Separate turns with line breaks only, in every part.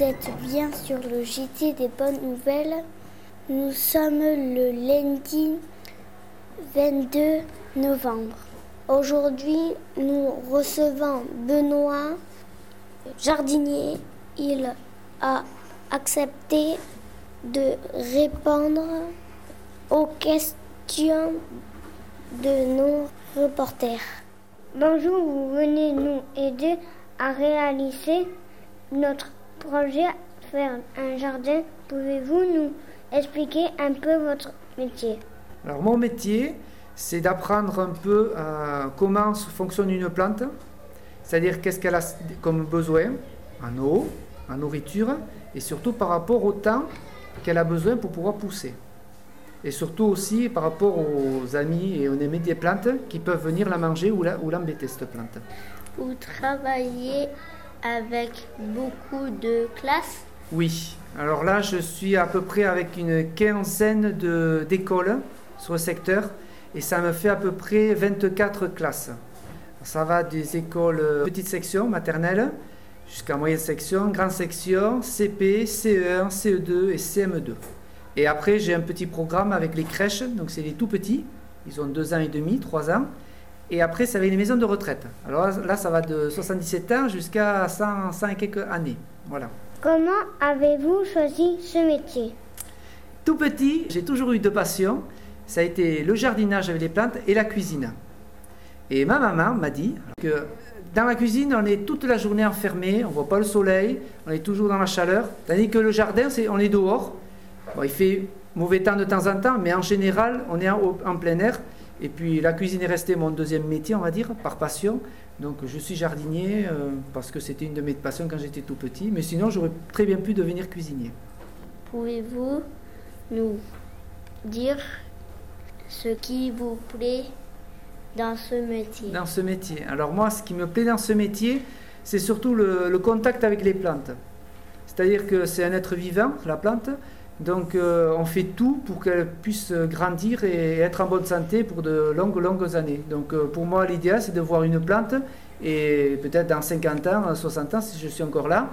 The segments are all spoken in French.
Vous êtes bien sur le JT des bonnes nouvelles. Nous sommes le lundi 22 novembre. Aujourd'hui, nous recevons Benoît, jardinier. Il a accepté de répondre aux questions de nos reporters.
Bonjour, vous venez nous aider à réaliser notre projet faire un jardin. Pouvez-vous nous expliquer un peu votre métier?
Alors mon métier, c'est d'apprendre un peu euh, comment fonctionne une plante, c'est-à-dire qu'est-ce qu'elle a comme besoin en eau, en nourriture, et surtout par rapport au temps qu'elle a besoin pour pouvoir pousser. Et surtout aussi par rapport aux amis et aux amis des plantes qui peuvent venir la manger ou l'embêter, cette plante.
Vous travaillez avec beaucoup de classes
Oui. Alors là, je suis à peu près avec une quinzaine d'écoles sur le secteur et ça me fait à peu près 24 classes. Ça va des écoles euh, petite section maternelle jusqu'à moyenne section, grande section, CP, CE1, CE2 et CM2. Et après, j'ai un petit programme avec les crèches, donc c'est les tout petits, ils ont deux ans et demi, trois ans. Et après, ça va les maisons de retraite. Alors là, ça va de 77 ans jusqu'à 100, 100 et quelques années. Voilà.
Comment avez-vous choisi ce métier?
Tout petit, j'ai toujours eu deux passions. Ça a été le jardinage avec les plantes et la cuisine. Et ma maman m'a dit que dans la cuisine, on est toute la journée enfermé, on voit pas le soleil, on est toujours dans la chaleur. Tandis que le jardin, c'est on est dehors. il fait mauvais temps de temps en temps, mais en général, on est en plein air. Et puis la cuisine est restée mon deuxième métier, on va dire, par passion. Donc je suis jardinier euh, parce que c'était une de mes passions quand j'étais tout petit. Mais sinon, j'aurais très bien pu devenir cuisinier.
Pouvez-vous nous dire ce qui vous plaît dans ce métier?
Dans ce métier. Alors moi, ce qui me plaît dans ce métier, c'est surtout le contact avec les plantes. C'est-à-dire que c'est un être vivant, la plante. Donc euh, on fait tout pour qu'elle puisse grandir et être en bonne santé pour de longues, longues années. Donc euh, pour moi, l'idéal, c'est de voir une plante et peut-être dans 50 ans, 60 ans, si je suis encore là,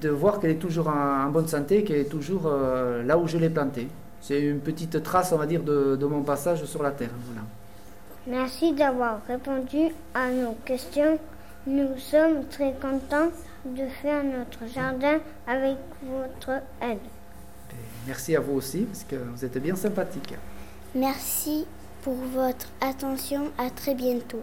de voir qu'elle est toujours en, bonne santé, qu'elle est toujours euh, là où je l'ai plantée. C'est une petite trace, on va dire, de, mon passage sur la Terre.
Merci d'avoir répondu à nos questions. Nous sommes très contents de faire notre jardin avec votre aide.
Merci à vous aussi, parce que vous êtes bien sympathique.
Merci pour votre attention. À très bientôt.